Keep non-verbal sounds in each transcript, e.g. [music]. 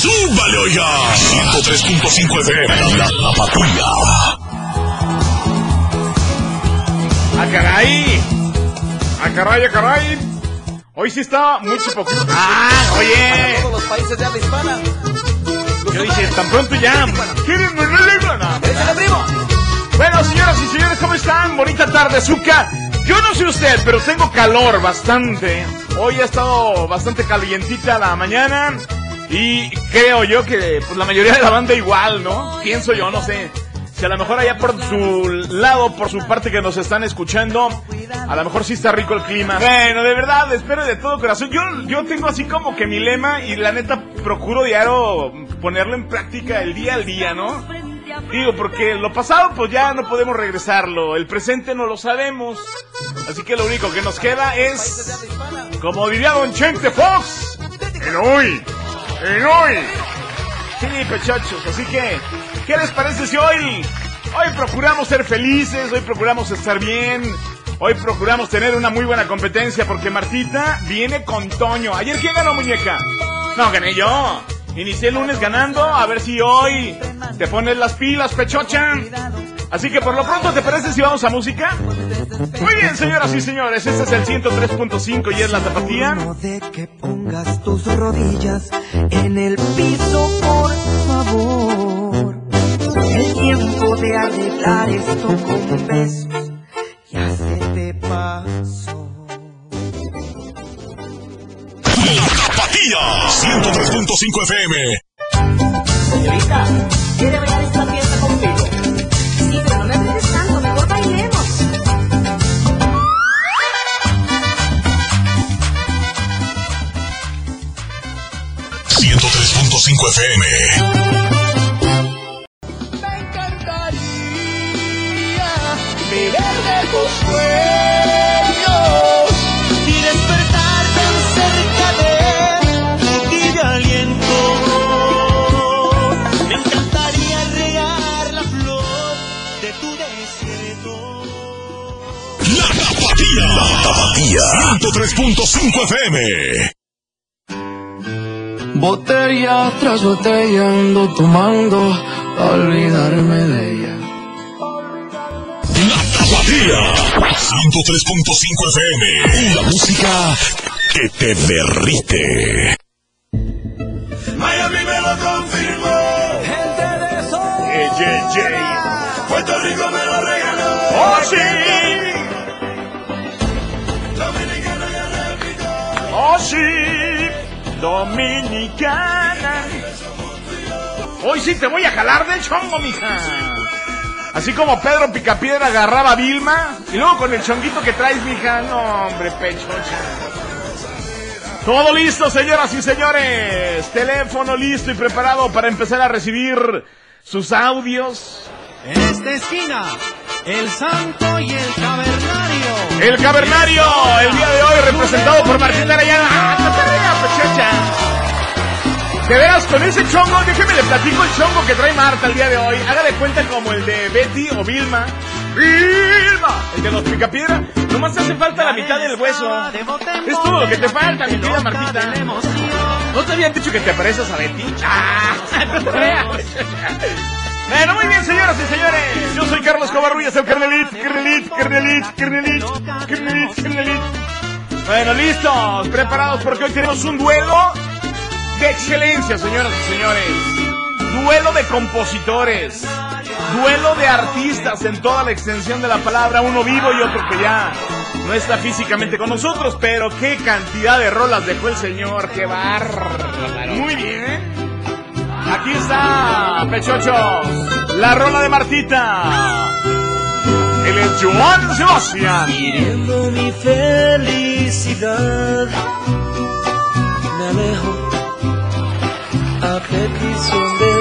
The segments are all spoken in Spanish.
¡Súbale, oiga! 103.5 FM, La Tapatía. ¡Ah, caray! ¡Ah, caray, ah, caray! Hoy sí está muy poquito. ¡Ah, oye! todos los países de habla hispana. Yo dije, tan pronto ya. ¿Quieren? ¡Échale, primo! Bueno, señoras y señores, ¿cómo están? Bonita tarde, azúcar. Yo no sé usted, pero tengo calor bastante. Hoy ha estado bastante calientita la mañana. Y creo yo que pues, la mayoría de la banda igual, ¿no? Pienso yo, no sé. Si a lo mejor allá por su lado, por su parte que nos están escuchando, a lo mejor sí está rico el clima. Bueno, de verdad, espero de todo corazón. Yo, yo tengo así como que mi lema y la neta procuro diario ponerlo en práctica el día al día, ¿no? Digo, porque lo pasado pues ya no podemos regresarlo, el presente no lo sabemos. Así que lo único que nos queda es, como diría Don Chente Fox, el hoy, el hoy. Sí, pechachos, así que, ¿qué les parece si hoy, hoy procuramos ser felices, hoy procuramos estar bien, hoy procuramos tener una muy buena competencia porque Martita viene con Toño. ¿Ayer quién ganó, muñeca? No, gané yo. Inicié el lunes ganando, a ver si hoy te pones las pilas, pechocha. Así que por lo pronto, ¿te parece si vamos a música? Muy bien, señoras y señores, este es el 103.5 y es la tapatía. No de que pongas tus rodillas en el piso, por favor. El tiempo de arreglar esto con besos ya se te pasó. La Tapatía. 103.5 FM. Señorita, ¿quiere bailar esta FM. Me encantaría beber de tus sueños y despertar tan cerca de ti de aliento. Me encantaría regar la flor de tu desierto. La Tapatía. La Tapatía. 103.5 FM. Botella tras botella ando tomando a olvidarme de ella. La Tapatía. 103.5 FM. La música que te derrite. Miami me lo confirmó. Gente de sol. Eh, yeah, yeah. Puerto Rico me lo regaló. ¡Oh, sí! Dominicana ya repito. ¡Oh, sí! Dominicana. Hoy sí te voy a jalar de chongo, mija. Así como Pedro Picapiedra agarraba a Vilma. Y luego con el chonguito que traes, mija. No, hombre, pechocha. Todo listo, señoras y señores. Teléfono listo y preparado para empezar a recibir sus audios. En esta esquina, el santo y el cavernario. El cavernario, el día de hoy representado por Martín Arayana. De veras, con ese chongo, déjeme le platico el chongo que trae Marta el día de hoy. Haga de cuenta como el de Betty o Vilma. ¡Vilma! El de los picapiedra. Nomás te hace falta la mitad del hueso. Es todo lo que te falta, mi querida Martita. ¿No te habían dicho que te pareces a Betty? [laughs] ¡Ah! Bueno, muy bien, señoras y señores. Yo soy Carlos Covarrubias, el Carnelit, Carnelit, Carnelit, Carnelit, Carnelit, Carnelit. Bueno, listos, preparados porque hoy tenemos un duelo de excelencia, señoras y señores. Duelo de compositores. Duelo de artistas en toda la extensión de la palabra, uno vivo y otro que ya no está físicamente con nosotros, pero qué cantidad de rolas dejó el señor, qué bárbaro. Muy bien. Aquí está, pechochos, la rola de Martita. Él es Joan Sebastián. Mi felicidad, me alejo a petición del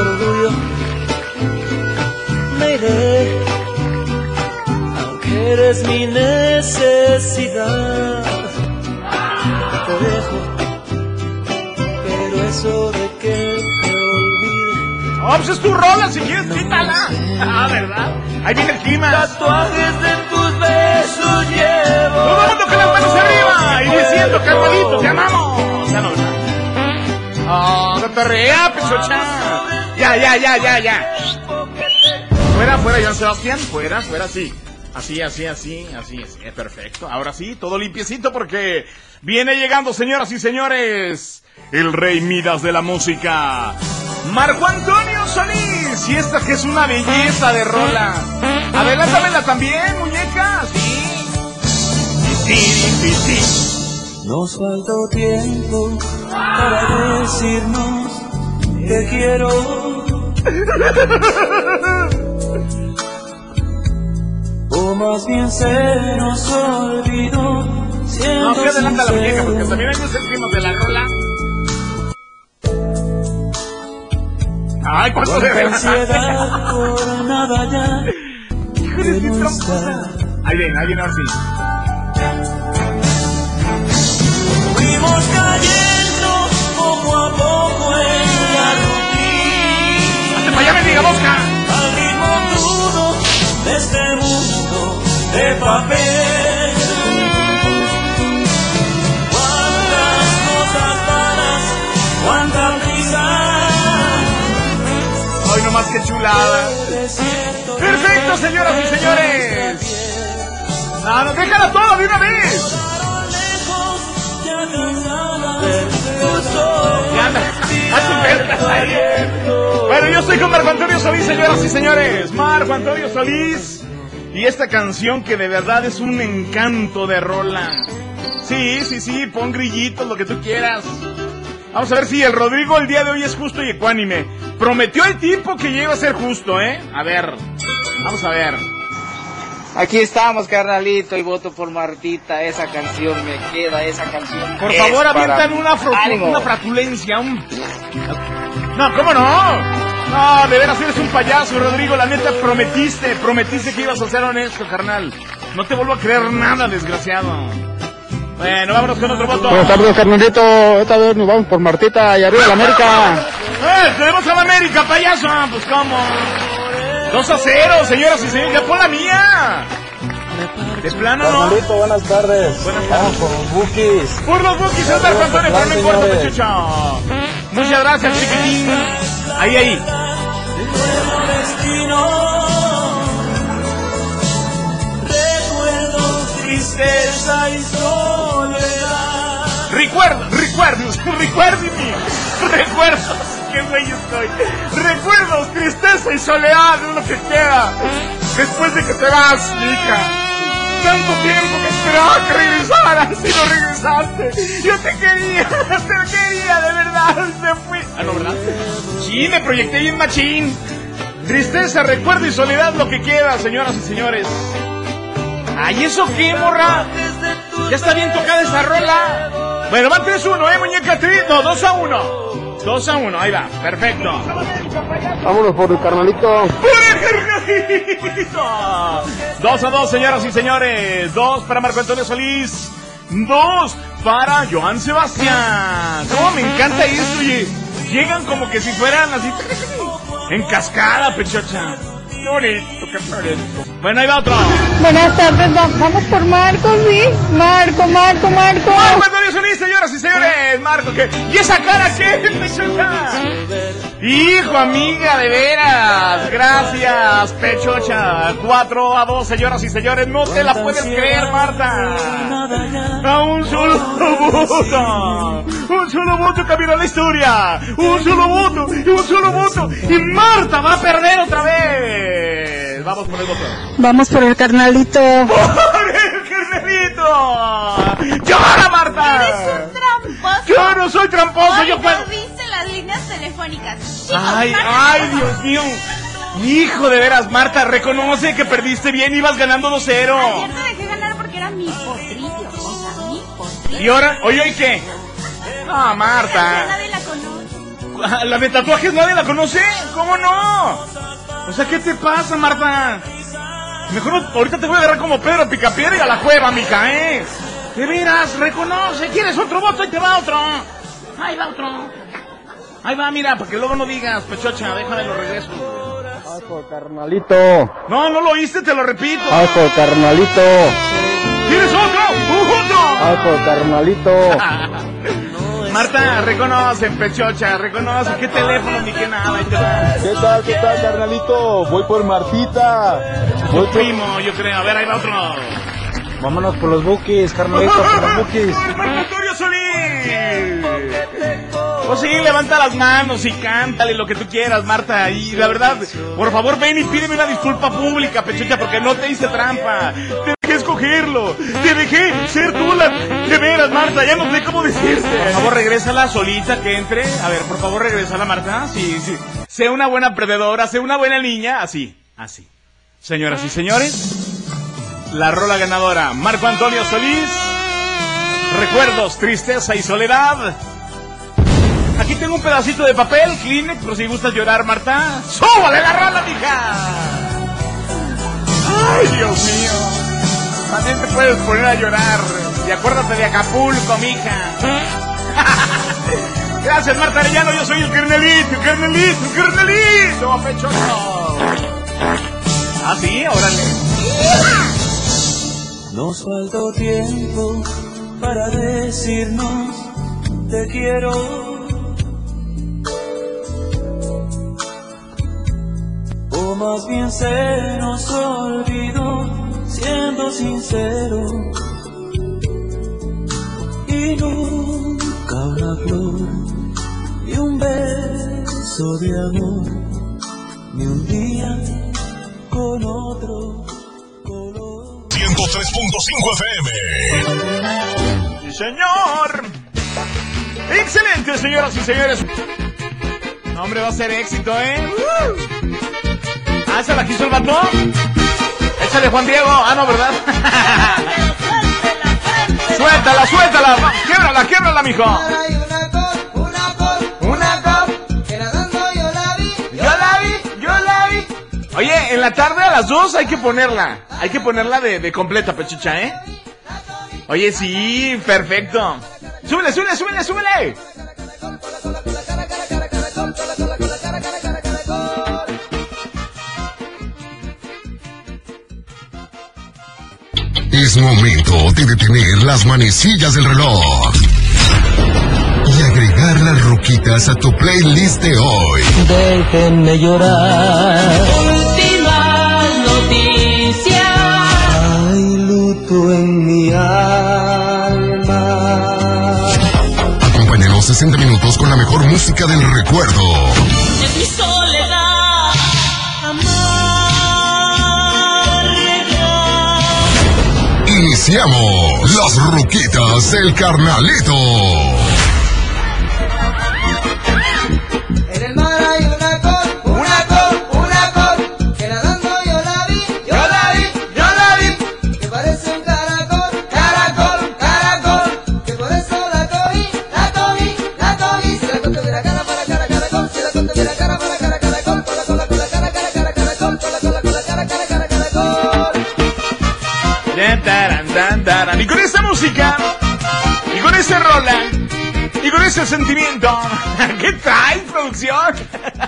orgullo. Me iré, aunque eres mi necesidad. Te dejo, pero eso de que te olvide. Oh, pues es tu rola, si quieres, quítala. Ah, ¿verdad? Ahí viene el clima. Tatuajes de cotorrea, pechocha. Ya, ya, ya, ya, ya. Fuera, fuera, Joan Sebastián. Fuera, fuera, sí. Así, así, así, así es. Eh, perfecto. Ahora sí, todo limpiecito porque viene llegando, señoras y señores, el rey Midas de la música. Marco Antonio Solís. Y esta que es una belleza de rola. Adelántamela también, muñeca. Sí. Sí, sí, sí. Nos faltó tiempo para decirnos te quiero. O más bien se nos olvidó. Siendo No, que adelanta la muñeca porque también hay unos ritmos de la rola. Ay, cuánto de ansiedad por nada ya Híjole, qué tramposa. Ahí viene, ahí viene ahora sí. Fuimos cayendo diga, Mosca! al ritmo crudo de este mundo de papel. Cuántas cosas vanas, cuánta prisa. Hoy nomás que chulada. Perfecto, señoras y señores. No, déjala toda de una vez. A ahí. Bueno, yo estoy con Marco Antonio Solís, señoras y señores. Marco Antonio Solís. Y esta canción que de verdad es un encanto de rola. Sí, sí, sí, pon grillitos, lo que tú quieras. Vamos a ver si el Rodrigo el día de hoy es justo y ecuánime. Prometió el tipo que llega a ser justo, ¿eh? A ver, vamos a ver. Aquí estamos, carnalito, y voto por Martita. Esa canción me queda, esa canción. Por favor, avientan una, una fratulencia, un... No, ¿cómo no? No, de veras eres un payaso, Rodrigo. La neta, prometiste, prometiste que ibas a ser honesto, carnal. No te vuelvo a creer nada, desgraciado. Bueno, vámonos con otro voto. Buenas tardes, carnalito. Esta vez nos vamos por Martita y arriba la América. ¡Eh! ¡Tenemos a la América, payaso! Pues, ¿cómo? 2 a 0, señoras y señores. ¡Ya pon la mía! De plano, ¿no? Carnalito, buenas tardes. Buenas Vamos por los Bookies. Por los bookies, el Marco Antonio, pero no importa, muchacho. Muchas gracias, chiquitín. Ahí, ahí. Recuerdos, tristeza y soledad. Recuerdos, recuerdos, recuérdeme. Recuerdos, estoy. Recuerdos, tristeza y soledad es lo que queda. Después de que te vas, mi hija. Tanto tiempo que esperaba que regresaras y no regresaste. Yo te quería, [laughs] te quería, de verdad. Se fue. Ah, no, ¿verdad? Sí, me proyecté bien machín. Tristeza, recuerdo y soledad lo que queda, señoras y señores. Ay, ¿eso qué, morra? Ya está bien tocada esa rola. Bueno, van 3-1, ¿eh, muñeca? No, 2 a 1. 2 a 1, ahí va, perfecto. Vámonos por el carnalito. ¡Pura carnalito! 2 a 2, señoras y señores. 2 para Marco Antonio Solís. 2 para Joan Sebastián. ¿Cómo me encanta esto? Oye, llegan como que si fueran así. En cascada, pechocha. Bonito, qué bonito. Bueno, ahí va otro. Buenas tardes, va- vamos por Marco, sí. Marco, Marco, Marco. Marco Antonio Solís, señoras y señores. Marco, ¿qué? ¿Y esa cara qué, [laughs] pechocha? Hijo, amiga, de veras. Gracias, pechocha. 4 a 2, señoras y señores. No te la puedes creer, Marta. A un solo voto. [laughs] Un solo voto cambiará la historia. Un solo voto. Y un solo voto. Y Marta va a perder otra vez. Vamos por el voto. Vamos por el carnalito. [laughs] ¡Por el carnalito! ¡Llora, Marta! Eres un tramposo. Yo no soy tramposo, yo Hoy puedo. perdiste las líneas telefónicas. Chicos, Ay, ay, Dios mío. Hijo de veras, Marta, reconoce que perdiste bien, ibas ganando 2-0. Ayer te dejé ganar porque era mi potrillo. O sea, mi potrillo. ¿Y ahora? ¿Oye, ¿y qué? Ah, Ya Marta. nadie la conoce. ¿La de tatuajes nadie la conoce? ¿Cómo no? O sea, ¿qué te pasa, Marta? Mejor no- ahorita te voy a agarrar como Pedro Picapiedra y a la cueva, mica, ¿eh? De veras, reconoce. ¿Quieres otro voto? Ahí te va otro. Ahí va otro. Ahí va, mira, para que luego no digas, pechocha, déjame lo regreso. Por carnalito. No, no lo oíste, te lo repito. Por carnalito. ¿Quieres otro? ¡Uh, otro! Por carnalito. [laughs] Marta, reconocen, pechocha, reconocen qué teléfono ni qué nada. ¿Qué tal, qué tal, carnalito? Voy por Martita. Voy Tu primo, yo creo. A ver, ahí va otro. Vámonos por los buques, carnalito, por los buques. [laughs] ¡Marco Antonio Solís! Pues sí, levanta las manos y cántale lo que tú quieras, Marta. Y la verdad, por favor, ven y pídeme una disculpa pública, pechucha, porque no te hice trampa. Escogerlo. Te dejé ser tú la... De veras, Marta, ya no sé cómo decirte. Por favor, regrésala solita, que entre. A ver, por favor, regrésala, Marta. Sí, sí. Sé una buena perdedora, sé una buena niña. Así, así. Señoras y señores, la rola ganadora, Marco Antonio Solís. Recuerdos, tristeza y soledad. Aquí tengo un pedacito de papel, Kleenex, por si gustas llorar, Marta. ¡Súbale la rola, mija! ¡Ay, Dios mío! También te puedes poner a llorar. Y acuérdate de Acapulco, mija. [laughs] Gracias, Marta Arellano. Yo soy el carnelito, el carnelito, el carnelito, pechoso. Ah, sí, órale. Nos faltó tiempo para decirnos te quiero. O más bien se nos olvidó, siendo sincero. Y nunca una flor, ni un beso de amor, ni un día con otro. 103.5 FM. Sí, señor. Excelente, señoras y señores. No, hombre, va a ser éxito, ¿eh? Uh. Ah, ¿se la quiso el vato? Échale, Juan Diego. Ah, no, ¿verdad? [laughs] suéltala, suéltala. Quiebrala, quiebrala, mijo. Una cop. Yo la vi, yo la vi. Oye, en la tarde a las dos hay que ponerla. Hay que ponerla de, de completa, pechucha, ¿eh? Oye, sí, perfecto. Súbele, súbele, súbele, súbele. Es momento de detener las manecillas del reloj. Y agregar las ruquitas a tu playlist de hoy. Déjenme llorar. Últimas noticias. Hay luto en mi alma. Acompáñanos 60 minutos con la mejor música del recuerdo. Iniciamos las ruquitas del carnalito. Y con ese rola, y con ese sentimiento, [laughs] ¿qué trae producción?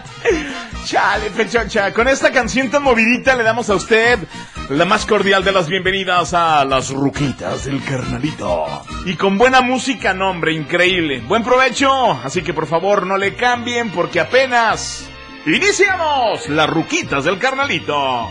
[laughs] Chale, pechocha, con esta canción tan movidita le damos a usted la más cordial de las bienvenidas a las ruquitas del carnalito. Y con buena música, nombre, increíble. Buen provecho, así que por favor no le cambien porque apenas iniciamos las ruquitas del carnalito.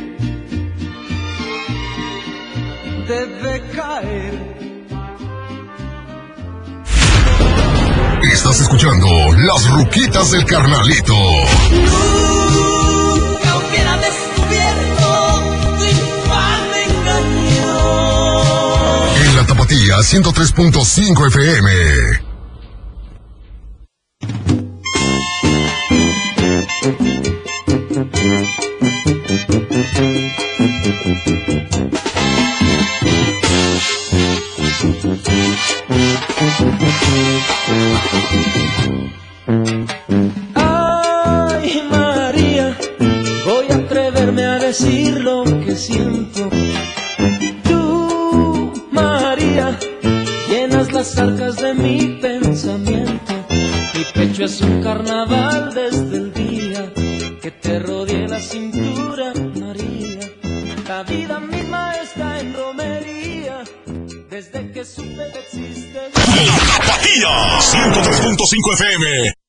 debe caer. Estás escuchando las ruquitas del carnalito. Nunca hubiera descubierto tu infame engaño. En la tapatía 103.5 FM. Arcas de mi pensamiento. Mi pecho es un carnaval desde el día que te rodeé la cintura, María. La vida misma está en romería desde que supe que existes. Tapatía 103.5 FM.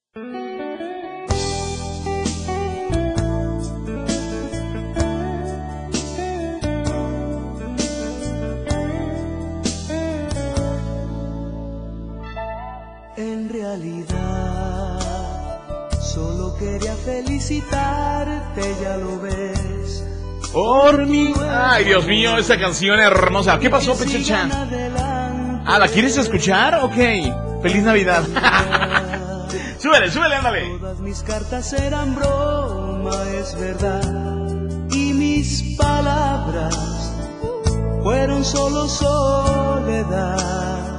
Felicitarte, ya lo ves. Por mí. Ay, Dios mío, esa canción hermosa. ¿Qué pasó, Pechecha? Ah, ¿la quieres escuchar? Ok. Feliz Navidad. [laughs] súbele, súbele, ándale. Todas mis cartas eran broma, es verdad. Y mis palabras fueron solo soledad.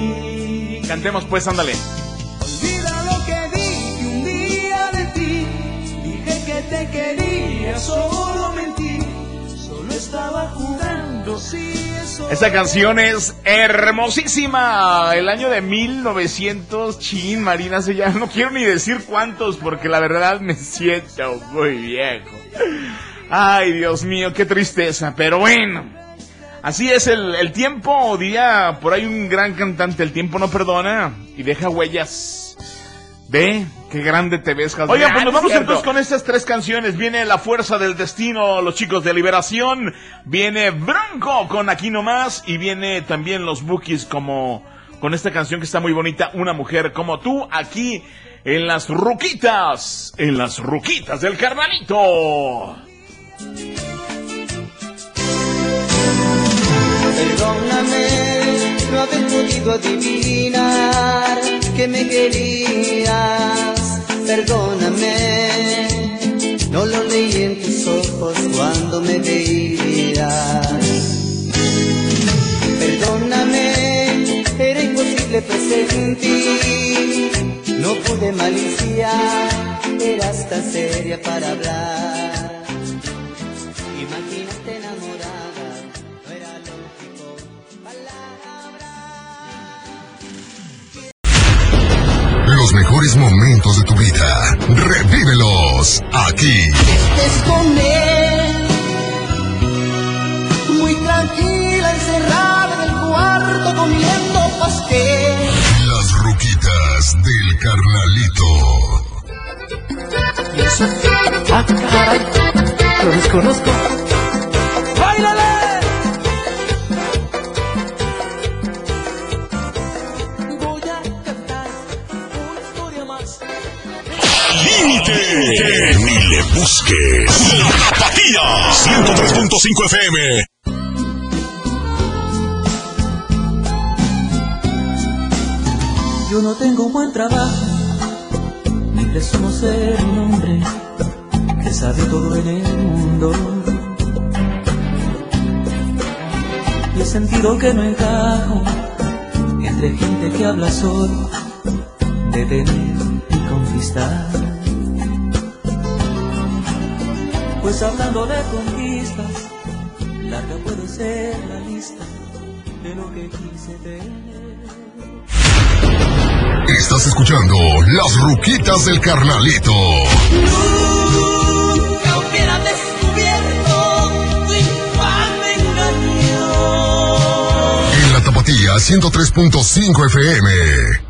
Ti. Cantemos pues, ándale. Olvida lo que dije un día de ti. Dije que te quería, solo mentí. Solo estaba jugando, sí, eso. Esta canción es hermosísima. El año de 1900, chin, Marina, se ya no quiero ni decir cuántos porque la verdad me [laughs] siento muy viejo. Ay, Dios mío, qué tristeza, pero bueno. Así es el, el tiempo, diría por ahí un gran cantante, el tiempo no perdona y deja huellas. Ve, qué grande te ves, Jasmine. Oigan, pues nos vamos entonces con estas tres canciones. Viene La Fuerza del Destino, los chicos de Liberación. Viene Bronco con Aquí Nomás. Y viene también los Bookies como con esta canción que está muy bonita, Una Mujer como tú, aquí en las Ruquitas. En las Ruquitas del Carnalito. Perdóname no haber podido adivinar que me querías. Perdóname, no lo leí en tus ojos cuando me veías. Perdóname, era imposible presentir. No pude maliciar, eras tan seria para hablar. Mejores momentos de tu vida. Revívelos aquí. estés con él. Muy tranquila, encerrada en el cuarto comiendo pastel. Las ruquitas del carnalito. Ah, caray, lo desconozco. Límite. Ni le busques. La Tapatía 103.5 FM. Yo no tengo un buen trabajo, ni presumo ser un hombre que sabe todo en el mundo. Y he sentido que no encajo entre gente que habla solo de tener y conquistar. Pues hablando de conquistas, larga puede ser la lista de lo que quise tener. Estás escuchando Las ruquitas del carnalito. Nunca hubiera descubierto tu infame engaño. En la Tapatía 103.5 FM.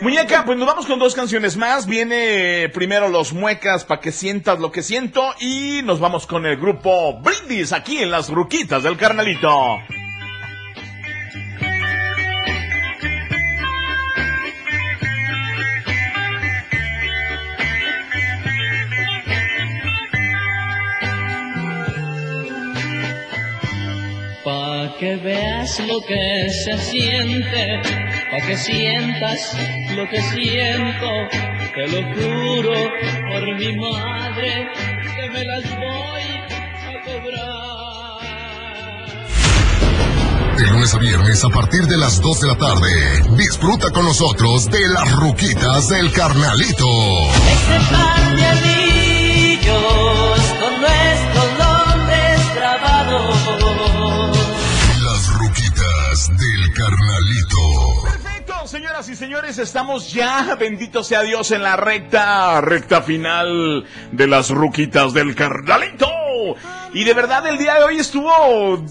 Muñeca, pues nos vamos con dos canciones más. Viene primero Los Muecas para que sientas lo que siento y nos vamos con el grupo Brindis aquí en las Ruquitas del Carnalito. Pa' que veas lo que se siente, pa' que sientas lo que siento, te lo juro por mi madre que me las voy a cobrar. De lunes a viernes a partir de las 2 de la tarde, disfruta con nosotros de las ruquitas del carnalito. Ese par de con nuestros señoras y señores, estamos ya, bendito sea Dios, en la recta, recta final de las ruquitas del carnalito. Y de verdad el día de hoy estuvo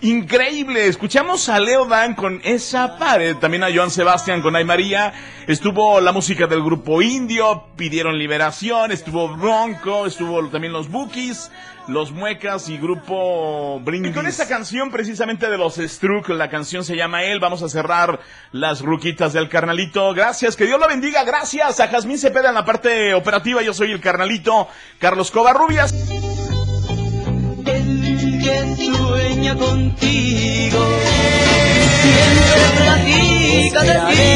increíble. Escuchamos a Leo Dan con esa pared, también a Joan Sebastián con Ay María. Estuvo la música del grupo Indio, pidieron liberación, estuvo Bronco, estuvo también los Bookies, los Muecas y grupo Brindis. Y con esta canción precisamente de los Struck, la canción se llama Él, vamos a cerrar las ruquitas del carnalito. Gracias, que Dios lo bendiga, gracias a Jazmín Cepeda en la parte operativa, yo soy el carnalito, Carlos Covarrubias. El que sueña contigo siempre platica de ti.